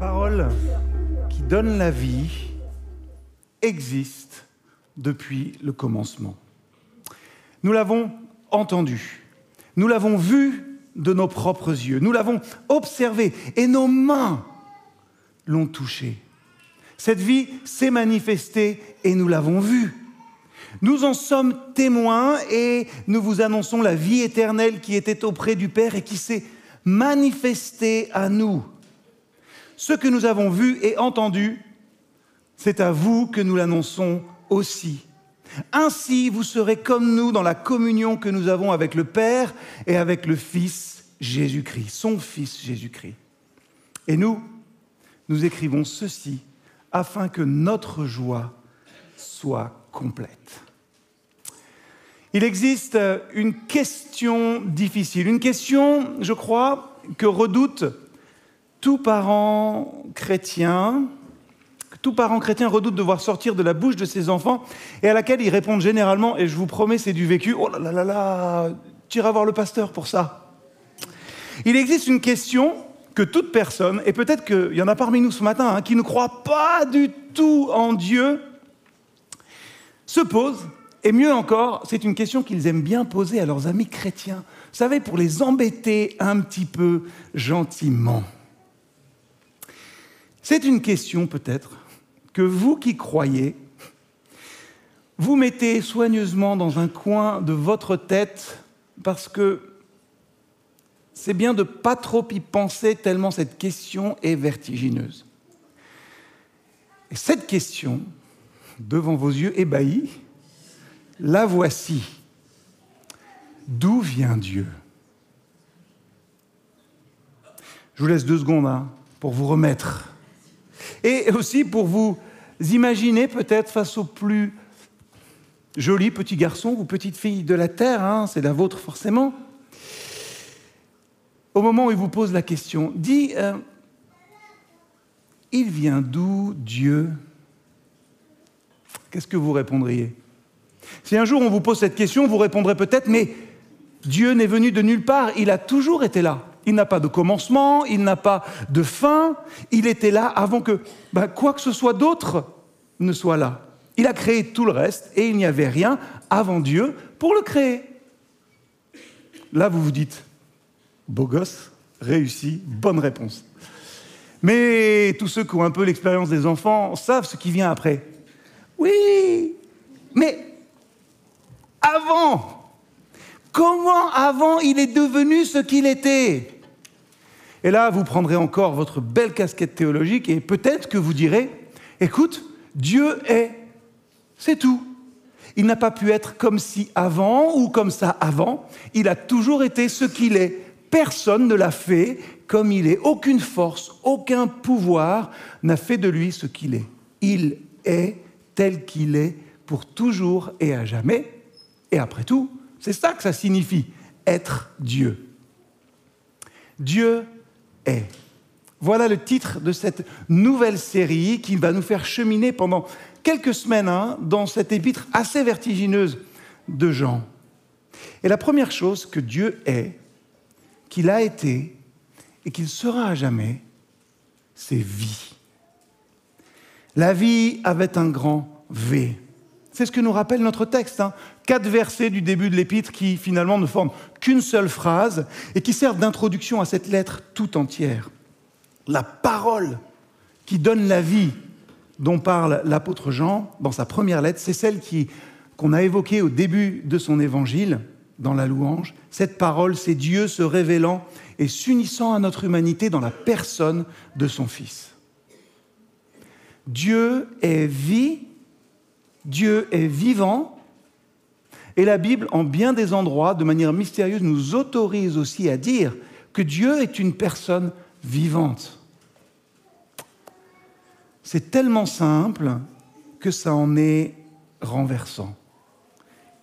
parole qui donne la vie existe depuis le commencement. Nous l'avons entendu, nous l'avons vu de nos propres yeux, nous l'avons observé et nos mains l'ont touché. Cette vie s'est manifestée et nous l'avons vue. Nous en sommes témoins et nous vous annonçons la vie éternelle qui était auprès du Père et qui s'est manifestée à nous. Ce que nous avons vu et entendu, c'est à vous que nous l'annonçons aussi. Ainsi, vous serez comme nous dans la communion que nous avons avec le Père et avec le Fils Jésus-Christ, son Fils Jésus-Christ. Et nous, nous écrivons ceci afin que notre joie soit complète. Il existe une question difficile, une question, je crois, que redoute tout parent chrétien, tout parent chrétien redoute de voir sortir de la bouche de ses enfants et à laquelle ils répondent généralement, et je vous promets, c'est du vécu, oh là là là là, tu iras voir le pasteur pour ça. Il existe une question que toute personne, et peut-être qu'il y en a parmi nous ce matin, hein, qui ne croient pas du tout en Dieu, se pose, et mieux encore, c'est une question qu'ils aiment bien poser à leurs amis chrétiens, vous savez, pour les embêter un petit peu gentiment. C'est une question peut-être que vous qui croyez, vous mettez soigneusement dans un coin de votre tête parce que c'est bien de pas trop y penser tellement cette question est vertigineuse. Et cette question, devant vos yeux ébahis, la voici. D'où vient Dieu? Je vous laisse deux secondes hein, pour vous remettre et aussi pour vous imaginer peut-être face aux plus jolis petits garçons ou petites filles de la Terre, hein, c'est la vôtre forcément, au moment où il vous pose la question, dit, euh, il vient d'où Dieu? Qu'est-ce que vous répondriez? Si un jour on vous pose cette question, vous répondrez peut-être, mais Dieu n'est venu de nulle part, il a toujours été là. Il n'a pas de commencement, il n'a pas de fin, il était là avant que ben, quoi que ce soit d'autre ne soit là. Il a créé tout le reste et il n'y avait rien avant Dieu pour le créer. Là, vous vous dites, beau gosse, réussi, bonne réponse. Mais tous ceux qui ont un peu l'expérience des enfants savent ce qui vient après. Oui, mais avant, Comment avant il est devenu ce qu'il était? Et là, vous prendrez encore votre belle casquette théologique et peut-être que vous direz, écoute, Dieu est, c'est tout. Il n'a pas pu être comme si avant ou comme ça avant, il a toujours été ce qu'il est. Personne ne l'a fait comme il est. Aucune force, aucun pouvoir n'a fait de lui ce qu'il est. Il est tel qu'il est pour toujours et à jamais. Et après tout, c'est ça que ça signifie, être Dieu. Dieu est. Voilà le titre de cette nouvelle série qui va nous faire cheminer pendant quelques semaines hein, dans cette épître assez vertigineuse de Jean. Et la première chose que Dieu est, qu'il a été et qu'il sera à jamais, c'est vie. La vie avait un grand V. C'est ce que nous rappelle notre texte. Hein. Quatre versets du début de l'épître qui finalement ne forment qu'une seule phrase et qui servent d'introduction à cette lettre tout entière. La parole qui donne la vie dont parle l'apôtre Jean dans sa première lettre, c'est celle qu'on a évoquée au début de son évangile, dans la louange. Cette parole, c'est Dieu se révélant et s'unissant à notre humanité dans la personne de son Fils. Dieu est vie Dieu est vivant et la Bible, en bien des endroits, de manière mystérieuse, nous autorise aussi à dire que Dieu est une personne vivante. C'est tellement simple que ça en est renversant.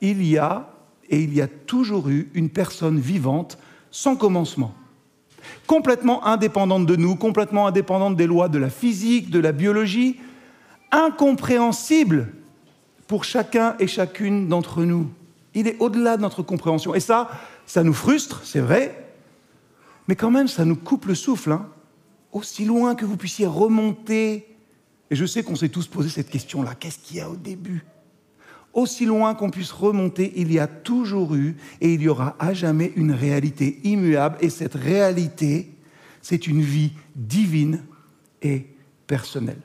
Il y a et il y a toujours eu une personne vivante sans commencement, complètement indépendante de nous, complètement indépendante des lois de la physique, de la biologie, incompréhensible pour chacun et chacune d'entre nous. Il est au-delà de notre compréhension. Et ça, ça nous frustre, c'est vrai, mais quand même, ça nous coupe le souffle. Hein. aussi loin que vous puissiez remonter, et je sais qu'on s'est tous posé cette question-là, qu'est-ce qu'il y a au début? Aussi loin qu'on puisse remonter, il y a toujours eu et il y aura à jamais une réalité immuable, et cette réalité, c'est une vie divine et personnelle.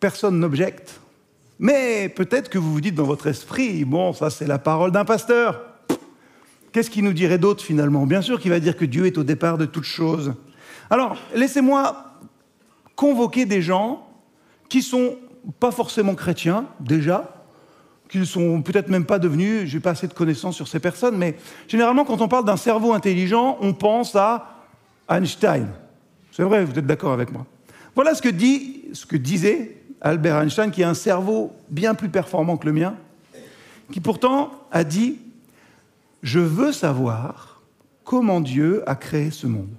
Personne n'objecte, mais peut-être que vous vous dites dans votre esprit, bon, ça c'est la parole d'un pasteur. Qu'est-ce qu'il nous dirait d'autre finalement? Bien sûr qu'il va dire que Dieu est au départ de toutes choses. Alors, laissez-moi convoquer des gens qui sont pas forcément chrétiens déjà, qui ne sont peut-être même pas devenus, j'ai pas assez de connaissances sur ces personnes, mais généralement quand on parle d'un cerveau intelligent, on pense à Einstein. C'est vrai, vous êtes d'accord avec moi. Voilà ce que, dit, ce que disait Albert Einstein, qui a un cerveau bien plus performant que le mien, qui pourtant a dit Je veux savoir comment Dieu a créé ce monde.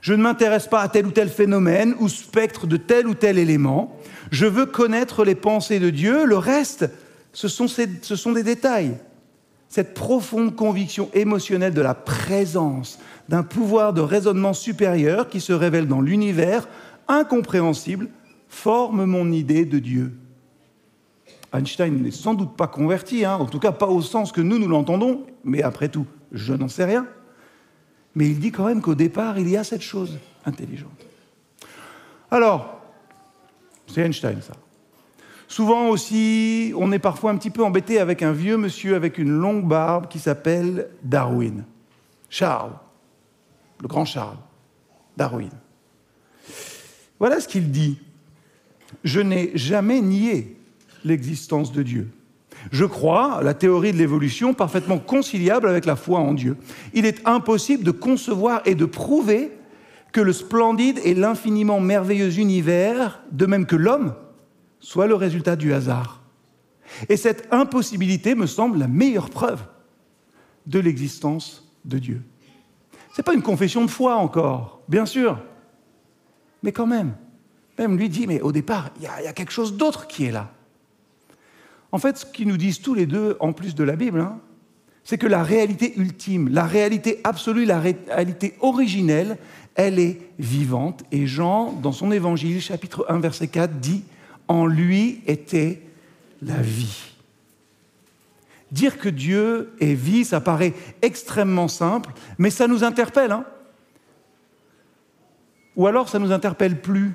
Je ne m'intéresse pas à tel ou tel phénomène ou spectre de tel ou tel élément. Je veux connaître les pensées de Dieu. Le reste, ce sont, des détails. Cette profonde conviction émotionnelle de la présence d'un pouvoir de raisonnement supérieur qui se révèle dans l'univers, incompréhensible, forme mon idée de Dieu. Einstein n'est sans doute pas converti, hein, en tout cas pas au sens que nous nous l'entendons, mais après tout, je n'en sais rien. Mais il dit quand même qu'au départ, il y a cette chose intelligente. Alors, c'est Einstein ça. Souvent aussi, on est parfois un petit peu embêté avec un vieux monsieur avec une longue barbe qui s'appelle Darwin. Charles, le grand Charles, Darwin. Voilà ce qu'il dit je n'ai jamais nié l'existence de Dieu. Je crois la théorie de l'évolution parfaitement conciliable avec la foi en Dieu. Il est impossible de concevoir et de prouver que le splendide et l'infiniment merveilleux univers, de même que l'homme, soit le résultat du hasard. Et cette impossibilité me semble la meilleure preuve de l'existence de Dieu. Ce n'est pas une confession de foi encore, bien sûr, mais quand même. Même lui dit, mais au départ, il y, a quelque chose d'autre qui est là. En fait, ce qu'ils nous disent tous les deux, en plus de la Bible, hein, c'est que la réalité ultime, la réalité absolue, la réalité originelle, elle est vivante. Et Jean, dans son évangile, chapitre 1, verset 4, dit, en lui était la vie. Dire que Dieu est vie, ça paraît extrêmement simple, mais ça nous interpelle. Hein Ou alors ça nous interpelle plus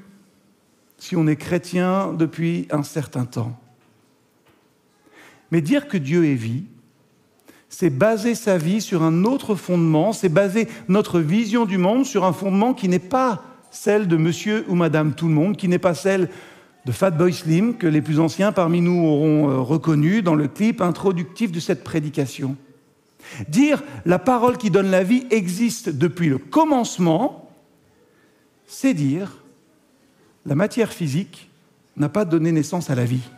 si on est chrétien depuis un certain temps. Mais dire que Dieu est vie, c'est baser sa vie sur un autre fondement, c'est baser notre vision du monde sur un fondement qui n'est pas celle de monsieur ou madame tout le monde, qui n'est pas celle de Fatboy Slim, que les plus anciens parmi nous auront euh, reconnu dans le clip introductif de cette prédication. Dire la parole qui donne la vie existe depuis le commencement, c'est dire la matière physique n'a pas donné naissance à la vie.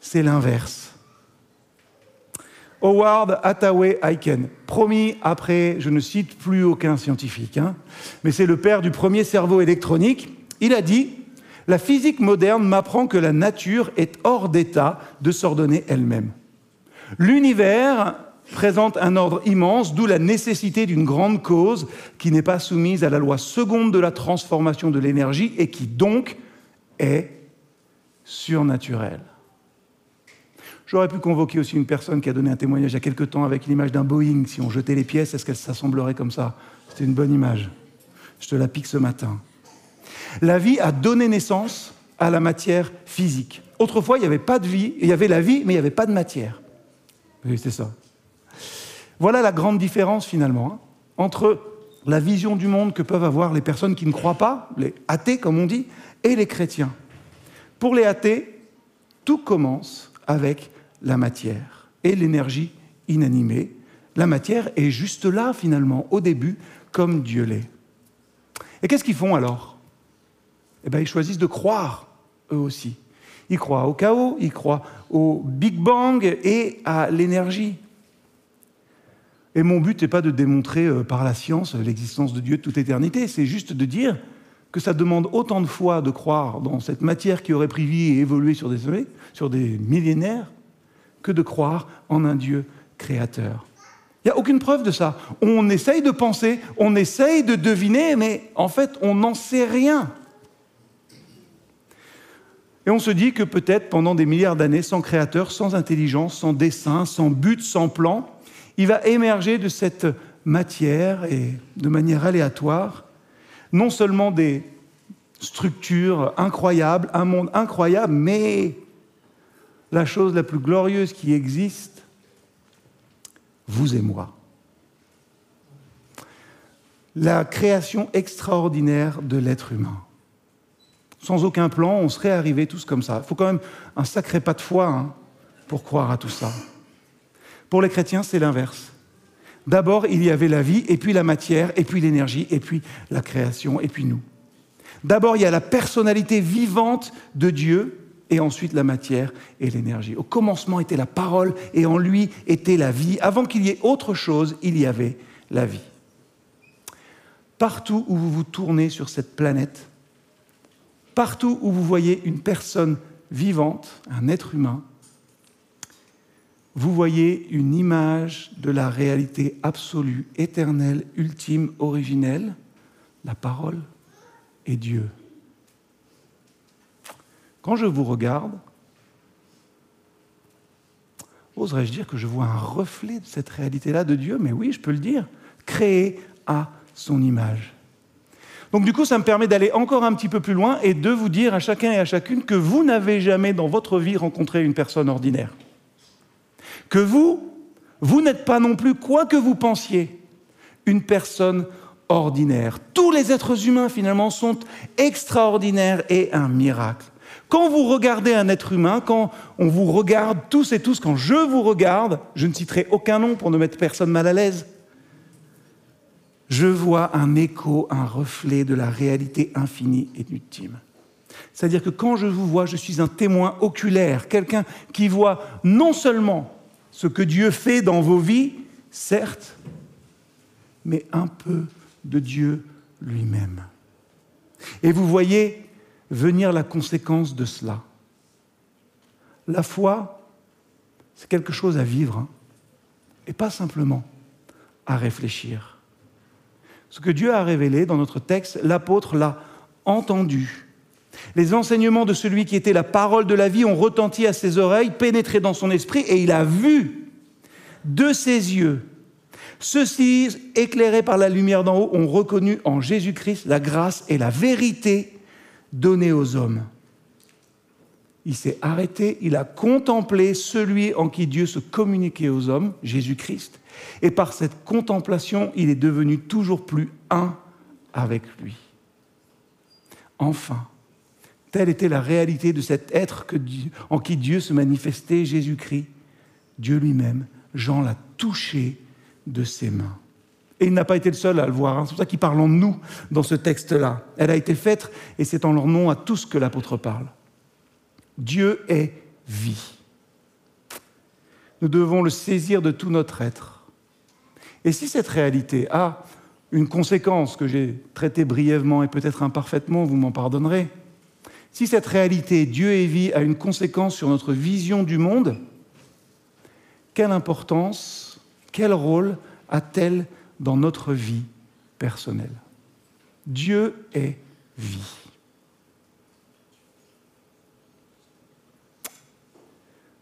C'est l'inverse. Howard Hathaway Aiken, promis après, je ne cite plus aucun scientifique, hein, mais c'est le père du premier cerveau électronique, il a dit La physique moderne m'apprend que la nature est hors d'état de s'ordonner elle-même. L'univers présente un ordre immense, d'où la nécessité d'une grande cause qui n'est pas soumise à la loi seconde de la transformation de l'énergie et qui donc est surnaturelle. J'aurais pu convoquer aussi une personne qui a donné un témoignage il y a quelque temps avec l'image d'un Boeing. Si on jetait les pièces, est-ce qu'elle s'assemblerait comme ça? C'était une bonne image. Je te la pique ce matin. La vie a donné naissance à la matière physique. Autrefois, il n'y avait pas de vie, il y avait la vie, mais il n'y avait pas de matière. Oui, c'est ça. Voilà la grande différence finalement hein, entre la vision du monde que peuvent avoir les personnes qui ne croient pas, les athées comme on dit, et les chrétiens. Pour les athées, tout commence avec la matière et l'énergie inanimée. La matière est juste là finalement, au début, comme Dieu l'est. Et qu'est-ce qu'ils font alors? Eh bien, ils choisissent de croire, eux aussi. Ils croient au chaos, ils croient au Big Bang et à l'énergie. Et mon but n'est pas de démontrer euh, par la science l'existence de Dieu de toute éternité, c'est juste de dire que ça demande autant de foi de croire dans cette matière qui aurait pris vie et évolué sur des, sur des millénaires que de croire en un Dieu créateur. Il n'y a aucune preuve de ça. On essaye de penser, on essaye de deviner, mais en fait, on n'en sait rien. Et on se dit que peut-être pendant des milliards d'années, sans créateur, sans intelligence, sans dessin, sans but, sans plan, il va émerger de cette matière et de manière aléatoire, non seulement des structures incroyables, un monde incroyable, mais la chose la plus glorieuse qui existe, vous et moi. La création extraordinaire de l'être humain. Sans aucun plan, on serait arrivés tous comme ça. Il faut quand même un sacré pas de foi hein, pour croire à tout ça. Pour les chrétiens, c'est l'inverse. D'abord, il y avait la vie, et puis la matière, et puis l'énergie, et puis la création, et puis nous. D'abord, il y a la personnalité vivante de Dieu, et ensuite la matière et l'énergie. Au commencement était la parole, et en lui était la vie. Avant qu'il y ait autre chose, il y avait la vie. Partout où vous vous tournez sur cette planète, partout où vous voyez une personne vivante, un être humain, vous voyez une image de la réalité absolue, éternelle, ultime, originelle, la parole et Dieu. Quand je vous regarde, oserais-je dire que je vois un reflet de cette réalité-là de Dieu? Mais oui, je peux le dire, créé à son image. Donc du coup, ça me permet d'aller encore un petit peu plus loin et de vous dire à chacun et à chacune que vous n'avez jamais dans votre vie rencontré une personne ordinaire que vous, vous n'êtes pas non plus, quoi que vous pensiez, une personne ordinaire. Tous les êtres humains, finalement, sont extraordinaires et un miracle. Quand vous regardez un être humain, quand on vous regarde tous et tous, quand je vous regarde, je ne citerai aucun nom pour ne mettre personne mal à l'aise, je vois un écho, un reflet de la réalité infinie et ultime. C'est-à-dire que quand je vous vois, je suis un témoin oculaire, quelqu'un qui voit non seulement ce que Dieu fait dans vos vies, certes, mais un peu de Dieu lui-même. Et vous voyez venir la conséquence de cela. La foi, c'est quelque chose à vivre, hein, et pas simplement à réfléchir. Ce que Dieu a révélé dans notre texte, l'apôtre l'a entendu. Les enseignements de celui qui était la parole de la vie ont retenti à ses oreilles, pénétré dans son esprit, et il a vu de ses yeux. Ceux-ci, éclairés par la lumière d'en haut, ont reconnu en Jésus-Christ la grâce et la vérité données aux hommes. Il s'est arrêté, il a contemplé celui en qui Dieu se communiquait aux hommes, Jésus-Christ, et par cette contemplation, il est devenu toujours plus un avec lui. Enfin, Telle était la réalité de cet être en qui Dieu se manifestait, Jésus-Christ. Dieu lui-même, Jean l'a touché de ses mains. Et il n'a pas été le seul à le voir. Hein. C'est pour ça qu'il parle en nous dans ce texte-là. Elle a été faite et c'est en leur nom à tous que l'apôtre parle. Dieu est vie. Nous devons le saisir de tout notre être. Et si cette réalité a une conséquence que j'ai traitée brièvement et peut-être imparfaitement, vous m'en pardonnerez, si cette réalité, Dieu et vie, a une conséquence sur notre vision du monde, quelle importance, quel rôle a-t-elle dans notre vie personnelle? Dieu est vie.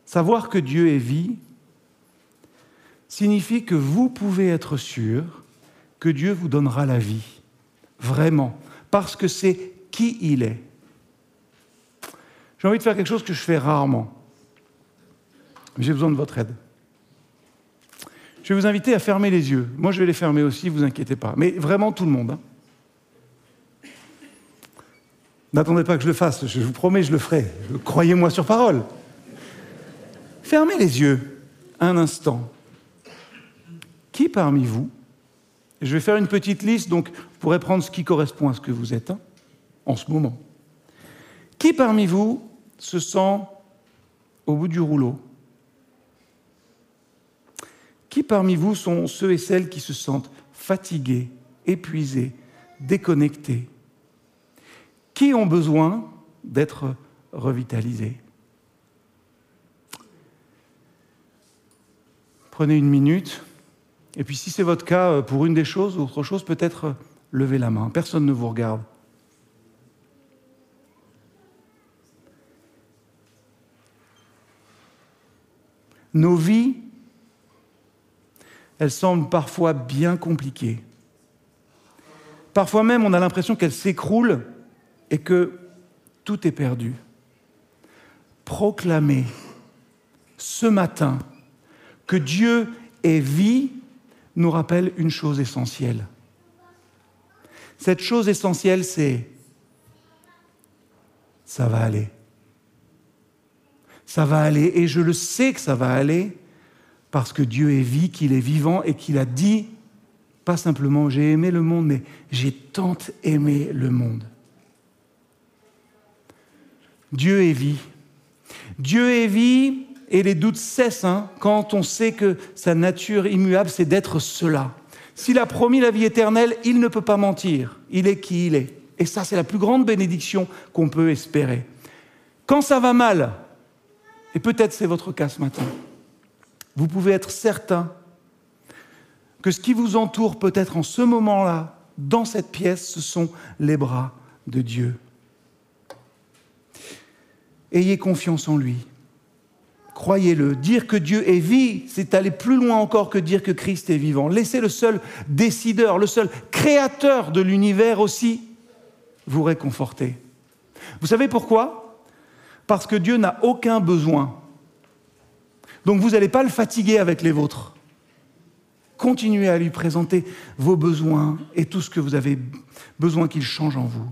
Savoir que Dieu est vie signifie que vous pouvez être sûr que Dieu vous donnera la vie, vraiment, parce que c'est qui il est. J'ai envie de faire quelque chose que je fais rarement. J'ai besoin de votre aide. Je vais vous inviter à fermer les yeux. Moi, je vais les fermer aussi, vous inquiétez pas. Mais vraiment tout le monde. Hein. N'attendez pas que je le fasse, je vous promets, je le ferai. Croyez-moi sur parole. Fermez les yeux un instant. Qui parmi vous, je vais faire une petite liste, donc vous pourrez prendre ce qui correspond à ce que vous êtes hein, en ce moment. Qui parmi vous se sent au bout du rouleau Qui parmi vous sont ceux et celles qui se sentent fatigués, épuisés, déconnectés? Qui ont besoin d'être revitalisés? Prenez une minute Et puis si c'est votre cas euh, pour une des choses ou autre chose, peut-être euh, levez la main. Personne ne vous regarde. Nos vies, elles semblent parfois bien compliquées. Parfois même, on a l'impression qu'elles s'écroulent et que tout est perdu. Proclamer ce matin que Dieu est vie nous rappelle une chose essentielle. Cette chose essentielle, c'est ça va aller. Ça va aller, et je le sais que ça va aller, parce que Dieu est vie, qu'il est vivant et qu'il a dit, pas simplement j'ai aimé le monde, mais j'ai tant aimé le monde. Dieu est vie. Dieu est vie et les doutes cessent hein, quand on sait que sa nature immuable, c'est d'être cela. S'il a promis la vie éternelle, il ne peut pas mentir. Il est qui il est. Et ça, c'est la plus grande bénédiction qu'on peut espérer. Quand ça va mal, et peut-être c'est votre cas ce matin, vous pouvez être certain que ce qui vous entoure peut-être en ce moment-là, dans cette pièce, ce sont les bras de Dieu. Ayez confiance en lui. Croyez-le, dire que Dieu est vie, c'est aller plus loin encore que dire que Christ est vivant. Laissez le seul décideur, le seul créateur de l'univers aussi vous réconforter. Vous savez pourquoi? Parce que Dieu n'a aucun besoin. Donc vous n'allez pas le fatiguer avec les vôtres. Continuez à lui présenter vos besoins et tout ce que vous avez besoin qu'il change en vous.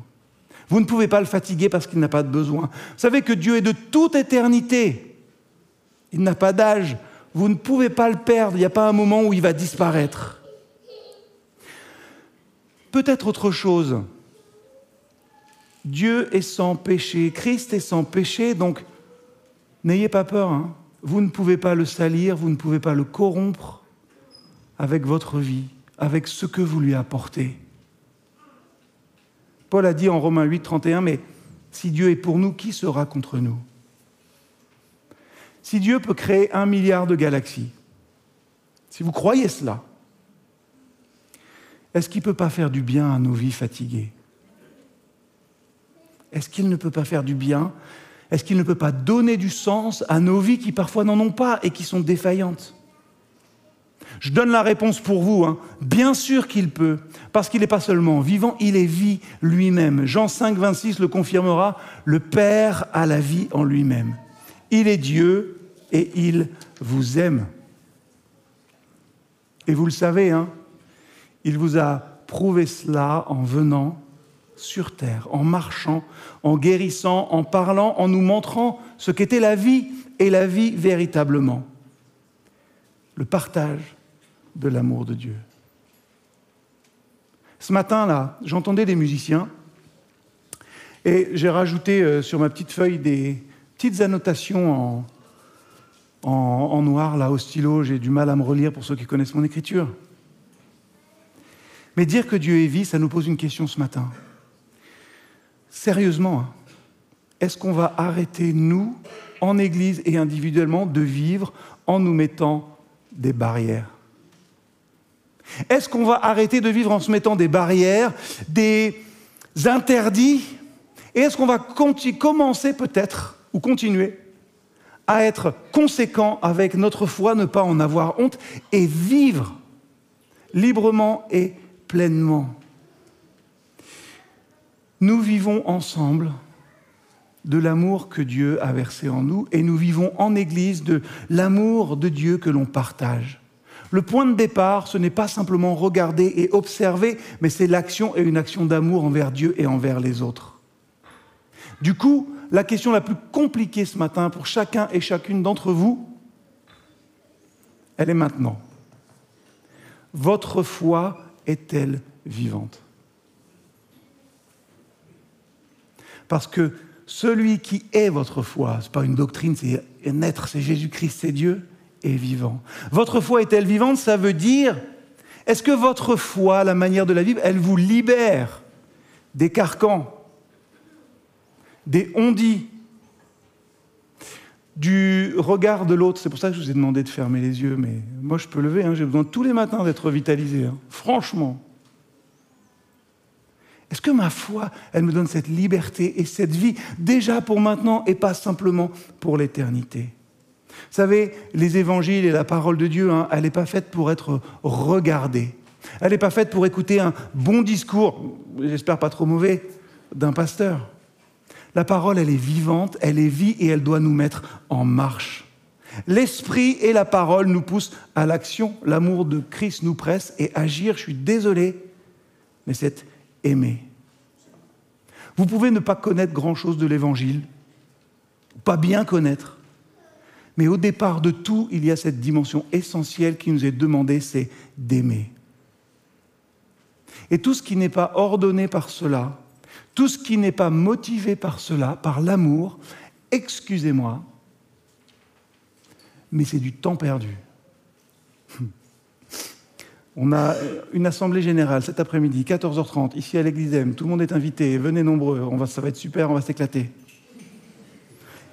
Vous ne pouvez pas le fatiguer parce qu'il n'a pas de besoin. Vous savez que Dieu est de toute éternité. Il n'a pas d'âge. Vous ne pouvez pas le perdre. Il n'y a pas un moment où il va disparaître. Peut-être autre chose. Dieu est sans péché, Christ est sans péché, donc n'ayez pas peur. Hein. Vous ne pouvez pas le salir, vous ne pouvez pas le corrompre avec votre vie, avec ce que vous lui apportez. Paul a dit en Romains 8, 31, mais si Dieu est pour nous, qui sera contre nous? Si Dieu peut créer un milliard de galaxies, si vous croyez cela, est-ce qu'il ne peut pas faire du bien à nos vies fatiguées? Est-ce qu'il ne peut pas faire du bien? Est-ce qu'il ne peut pas donner du sens à nos vies qui parfois n'en ont pas et qui sont défaillantes? Je donne la réponse pour vous. Hein. Bien sûr qu'il peut, parce qu'il n'est pas seulement vivant, il est vie lui-même. Jean 5, 26 le confirmera, le Père a la vie en lui-même. Il est Dieu et il vous aime. Et vous le savez, hein, il vous a prouvé cela en venant sur terre, en marchant, en guérissant, en parlant, en nous montrant ce qu'était la vie et la vie véritablement. Le partage de l'amour de Dieu. Ce matin-là, j'entendais des musiciens et j'ai rajouté euh, sur ma petite feuille des, petites annotations en, noir, là, au stylo. J'ai du mal à me relire pour ceux qui connaissent mon écriture. Mais dire que Dieu est vie, ça nous pose une question ce matin. Sérieusement, hein, est-ce qu'on va arrêter, nous, en Église et individuellement, de vivre en nous mettant des barrières? Est-ce qu'on va arrêter de vivre en se mettant des barrières, des interdits? Et est-ce qu'on va commencer peut-être ou continuer à être conséquent avec notre foi, ne pas en avoir honte et vivre librement et pleinement? Nous vivons ensemble de l'amour que Dieu a versé en nous et nous vivons en Église de l'amour de Dieu que l'on partage. Le point de départ, ce n'est pas simplement regarder et observer, mais c'est l'action et une action d'amour envers Dieu et envers les autres. Du coup, la question la plus compliquée ce matin pour chacun et chacune d'entre vous, elle est maintenant. Votre foi est-elle vivante? Parce que celui qui est votre foi, ce n'est pas une doctrine, c'est un être, c'est Jésus-Christ, c'est Dieu, est vivant. Votre foi est-elle vivante? Ça veut dire, est-ce que votre foi, la manière de la vivre, elle vous libère des carcans des on-dit, du regard de l'autre? C'est pour ça que je vous ai demandé de fermer les yeux, mais moi je peux lever, hein. j'ai besoin tous les matins d'être revitalisé, hein. franchement. Est-ce que ma foi, elle me donne cette liberté et cette vie déjà pour maintenant et pas simplement pour l'éternité? Vous savez, les évangiles et la parole de Dieu, hein, elle n'est pas faite pour être regardée. Elle n'est pas faite pour écouter un bon discours, j'espère pas trop mauvais, d'un pasteur. La parole, elle est vivante, elle est vie et elle doit nous mettre en marche. L'esprit et la parole nous poussent à l'action. L'amour de Christ nous presse et agir, je suis désolé, mais c'est aimer. Vous pouvez ne pas connaître grand-chose de l'Évangile, pas bien connaître, mais au départ de tout, il y a cette dimension essentielle qui nous est demandée, c'est d'aimer. Et tout ce qui n'est pas ordonné par cela, tout ce qui n'est pas motivé par cela, par l'amour, excusez-moi, mais c'est du temps perdu. On a une assemblée générale cet après-midi, 14h30, ici à l'église M. Tout le monde est invité. Venez nombreux. On va, ça va être super, on va s'éclater.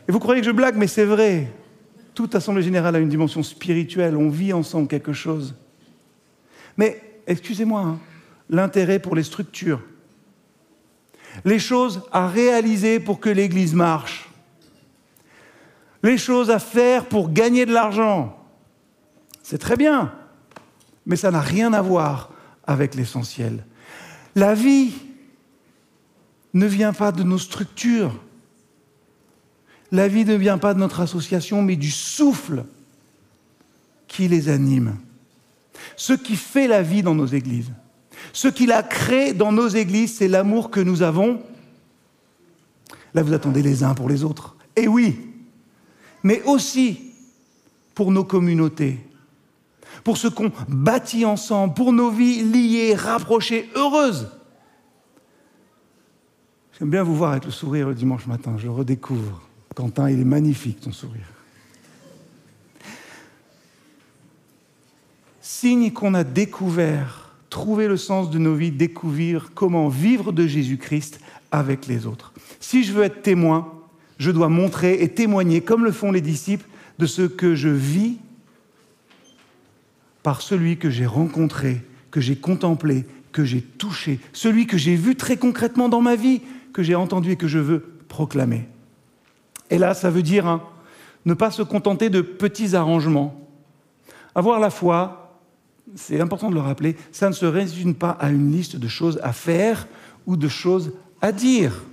Et vous croyez que je blague, mais c'est vrai. Toute assemblée générale a une dimension spirituelle. On vit ensemble quelque chose. Mais, excusez-moi, hein, l'intérêt pour les structures, les choses à réaliser pour que l'Église marche, les choses à faire pour gagner de l'argent. C'est très bien, mais ça n'a rien à voir avec l'essentiel. La vie ne vient pas de nos structures. La vie ne vient pas de notre association, mais du souffle qui les anime. Ce qui fait la vie dans nos églises. Ce qu'il a créé dans nos églises, c'est l'amour que nous avons. Là, vous attendez les uns pour les autres. Et oui, mais aussi pour nos communautés, pour ce qu'on bâtit ensemble, pour nos vies liées, rapprochées, heureuses. J'aime bien vous voir avec le sourire le dimanche matin, je redécouvre. Quentin, il est magnifique ton sourire. Signe qu'on a découvert trouver le sens de nos vies, découvrir comment vivre de Jésus-Christ avec les autres. Si je veux être témoin, je dois montrer et témoigner, comme le font les disciples, de ce que je vis par celui que j'ai rencontré, que j'ai contemplé, que j'ai touché, celui que j'ai vu très concrètement dans ma vie, que j'ai entendu et que je veux proclamer. Et là, ça veut dire hein, ne pas se contenter de petits arrangements. Avoir la foi, c'est important de le rappeler, ça ne se résume pas à une liste de choses à faire ou de choses à dire.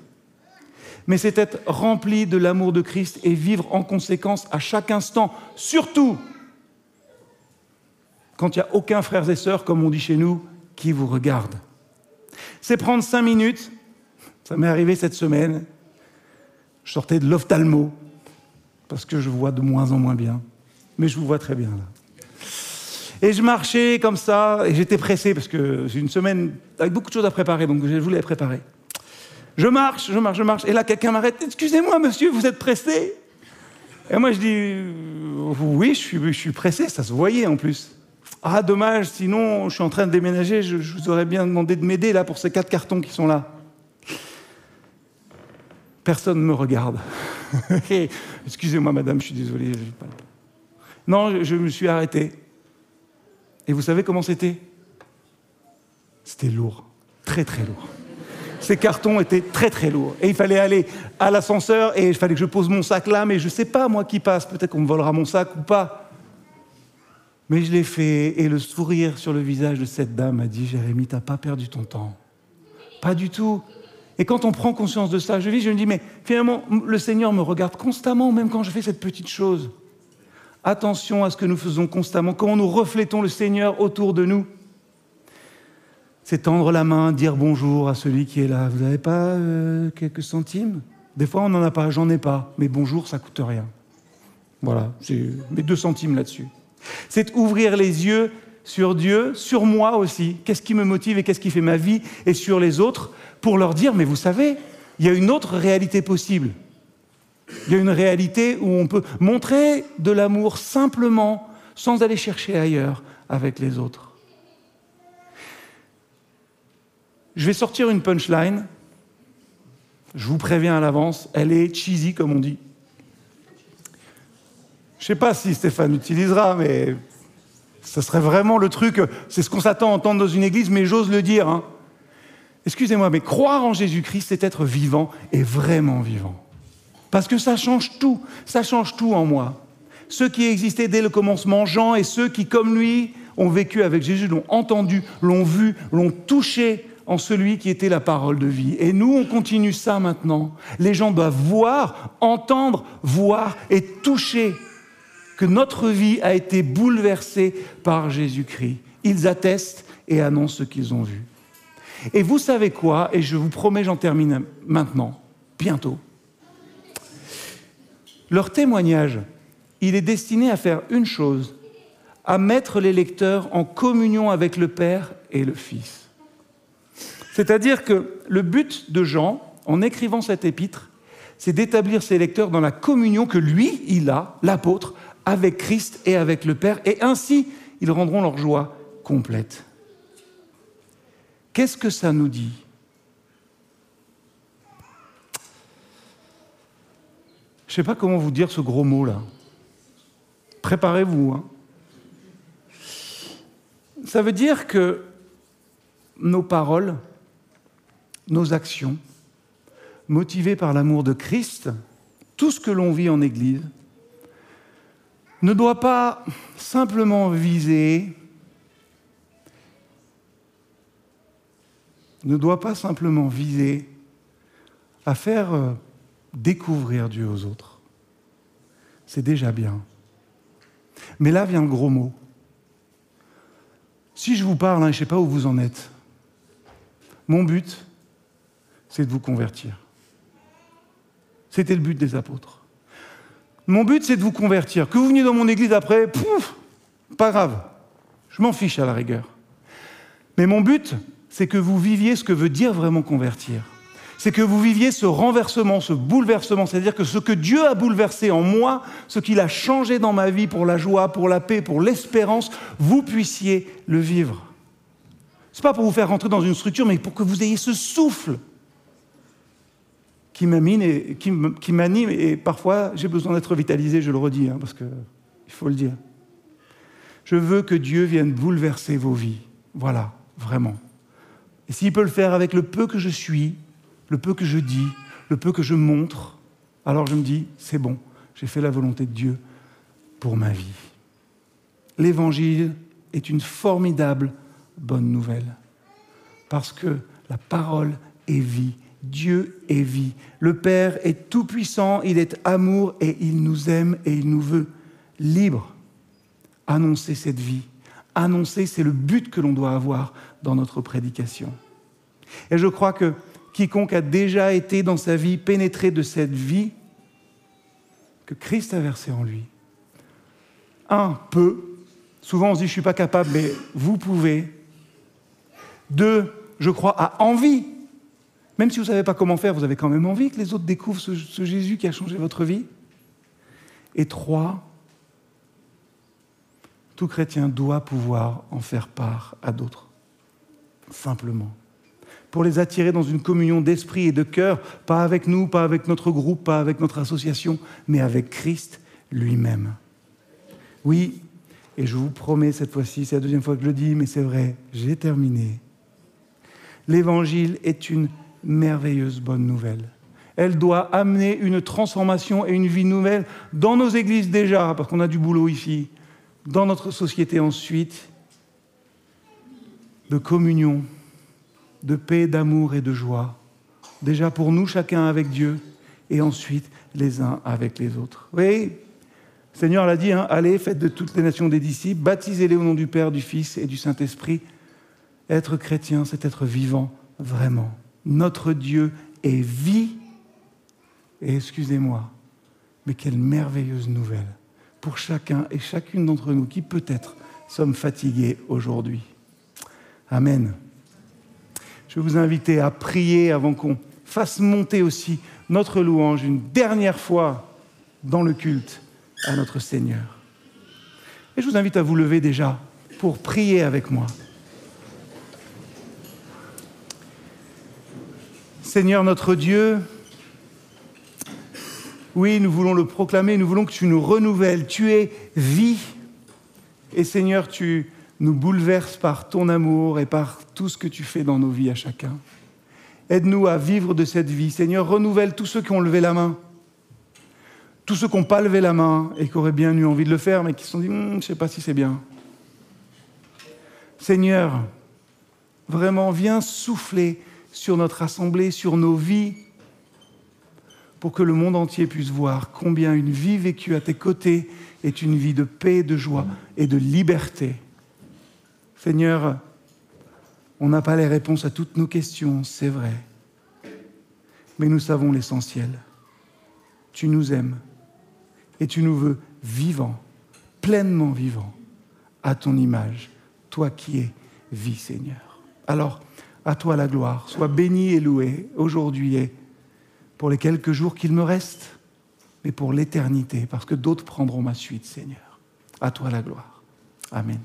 Mais c'est être rempli de l'amour de Christ et vivre en conséquence à chaque instant, surtout quand il n'y a aucun frère et sœurs, comme on dit chez nous, qui vous regarde. C'est prendre cinq minutes, ça m'est arrivé cette semaine, je sortais de l'ophtalmo, parce que je vois de moins en moins bien, mais je vous vois très bien là. Et je marchais comme ça, et j'étais pressé parce que j'ai une semaine avec beaucoup de choses à préparer, donc je voulais préparer. Je marche, je marche, je marche, et là quelqu'un m'arrête. Excusez-moi, monsieur, vous êtes pressé? Et moi je dis oui, je suis pressé, ça se voyait en plus. Ah, dommage, sinon je suis en train de déménager, je, vous aurais bien demandé de m'aider là pour ces quatre cartons qui sont là. Personne ne me regarde. Excusez-moi, madame, je suis désolé. Non, je me suis arrêté. Et vous savez comment c'était? C'était lourd, très très lourd. Ces cartons étaient très très lourds. Et il fallait aller à l'ascenseur et il fallait que je pose mon sac là, mais je ne sais pas moi qui passe, peut-être qu'on me volera mon sac ou pas. Mais je l'ai fait et le sourire sur le visage de cette dame a dit Jérémie, t'as pas perdu ton temps. Pas du tout. Et quand on prend conscience de ça, je vis, je me dis, mais finalement, le Seigneur me regarde constamment, même quand je fais cette petite chose. Attention à ce que nous faisons constamment, comment nous reflétons le Seigneur autour de nous. C'est tendre la main, dire bonjour à celui qui est là. Vous n'avez pas euh, quelques centimes? Des fois, on n'en a pas, j'en ai pas. Mais bonjour, ça coûte rien. Voilà, j'ai mes deux centimes là-dessus. C'est ouvrir les yeux sur Dieu, sur moi aussi. Qu'est-ce qui me motive et qu'est-ce qui fait ma vie et sur les autres pour leur dire, mais vous savez, il y a une autre réalité possible. Il y a une réalité où on peut montrer de l'amour simplement, sans aller chercher ailleurs avec les autres. Je vais sortir une punchline. Je vous préviens à l'avance, elle est cheesy comme on dit. Je ne sais pas si Stéphane utilisera, mais ce serait vraiment le truc, c'est ce qu'on s'attend à entendre dans une église, mais j'ose le dire. Hein. Excusez-moi, mais croire en Jésus-Christ, c'est être vivant et vraiment vivant. Parce que ça change tout, ça change tout en moi. Ceux qui existaient dès le commencement, Jean, et ceux qui, comme lui, ont vécu avec Jésus, l'ont entendu, l'ont vu, l'ont touché en celui qui était la parole de vie. Et nous, on continue ça maintenant. Les gens doivent voir, entendre, voir et toucher que notre vie a été bouleversée par Jésus-Christ. Ils attestent et annoncent ce qu'ils ont vu. Et vous savez quoi Et je vous promets, j'en termine maintenant, bientôt. Leur témoignage, il est destiné à faire une chose, à mettre les lecteurs en communion avec le Père et le Fils. C'est-à-dire que le but de Jean, en écrivant cet épître, c'est d'établir ses lecteurs dans la communion que lui, il a, l'apôtre, avec Christ et avec le Père, et ainsi ils rendront leur joie complète. Qu'est-ce que ça nous dit? Je ne sais pas comment vous dire ce gros mot-là. Préparez-vous. Hein. Ça veut dire que nos paroles, nos actions, motivées par l'amour de Christ, tout ce que l'on vit en Église, ne doit pas simplement viser ne doit pas simplement viser à faire euh, découvrir Dieu aux autres. C'est déjà bien. Mais là vient le gros mot. Si je vous parle, hein, je ne sais pas où vous en êtes, mon but, c'est de vous convertir. C'était le but des apôtres. Mon but, c'est de vous convertir. Que vous veniez dans mon église après, pouf, pas grave. Je m'en fiche à la rigueur. Mais mon but, c'est que vous viviez ce que veut dire vraiment convertir. C'est que vous viviez ce renversement, ce bouleversement, c'est-à-dire que ce que Dieu a bouleversé en moi, ce qu'il a changé dans ma vie pour la joie, pour la paix, pour l'espérance, vous puissiez le vivre. Ce n'est pas pour vous faire rentrer dans une structure, mais pour que vous ayez ce souffle qui m'anime et, parfois j'ai besoin d'être vitalisé, je le redis, hein, parce qu'il faut le dire. Je veux que Dieu vienne bouleverser vos vies. Voilà, vraiment. Et s'il peut le faire avec le peu que je suis, le peu que je dis, le peu que je montre, alors je me dis, c'est bon, j'ai fait la volonté de Dieu pour ma vie. L'évangile est une formidable bonne nouvelle, parce que la parole est vie, Dieu est vie. Le Père est tout-puissant, il est amour et il nous aime et il nous veut libres. Annoncer cette vie, annoncer, c'est le but que l'on doit avoir dans notre prédication. Et je crois que quiconque a déjà été dans sa vie pénétré de cette vie que Christ a versée en lui, un, peu, souvent on se dit je ne suis pas capable, mais vous pouvez. Deux, je crois, a envie. Même si vous ne savez pas comment faire, vous avez quand même envie que les autres découvrent ce, ce Jésus qui a changé votre vie. Et trois, tout chrétien doit pouvoir en faire part à d'autres, simplement. Pour les attirer dans une communion d'esprit et de cœur, pas avec nous, pas avec notre groupe, pas avec notre association, mais avec Christ lui-même. Oui, et je vous promets cette fois-ci, c'est la deuxième fois que je le dis, mais c'est vrai, j'ai terminé. L'évangile est une merveilleuse bonne nouvelle. Elle doit amener une transformation et une vie nouvelle dans nos églises déjà, parce qu'on a du boulot ici, dans notre société ensuite de communion, de paix, d'amour et de joie. Déjà pour nous, chacun avec Dieu, et ensuite les uns avec les autres. Oui, le Seigneur l'a dit, hein, allez, faites de toutes les nations des disciples, baptisez-les au nom du Père, du Fils et du Saint-Esprit. Être chrétien, c'est être vivant vraiment. Notre Dieu est vie. Et excusez-moi, mais quelle merveilleuse nouvelle pour chacun et chacune d'entre nous qui peut-être sommes fatigués aujourd'hui. Amen. Je vous inviter à prier avant qu'on fasse monter aussi notre louange une dernière fois dans le culte à notre Seigneur. Et je vous invite à vous lever déjà pour prier avec moi. Seigneur notre Dieu, Oui, nous voulons le proclamer, nous voulons que tu nous renouvelles. Tu es vie. Et Seigneur, tu nous bouleverses par ton amour et par tout ce que tu fais dans nos vies à chacun. Aide-nous à vivre de cette vie. Seigneur, renouvelle tous ceux qui ont levé la main. Tous ceux qui n'ont pas levé la main et qui auraient bien eu envie de le faire, mais qui se sont dit, hum, je ne sais pas si c'est bien. Seigneur, vraiment, viens souffler sur notre assemblée, sur nos vies, pour que le monde entier puisse voir combien une vie vécue à tes côtés est une vie de paix, de joie et de liberté. Seigneur, on n'a pas les réponses à toutes nos questions, c'est vrai, mais nous savons l'essentiel. Tu nous aimes et tu nous veux vivants, pleinement vivants, à ton image, toi qui es vie, Seigneur. Alors, à toi la gloire, sois béni et loué aujourd'hui et pour les quelques jours qu'il me reste, mais pour l'éternité, parce que d'autres prendront ma suite, Seigneur. À toi la gloire. Amen.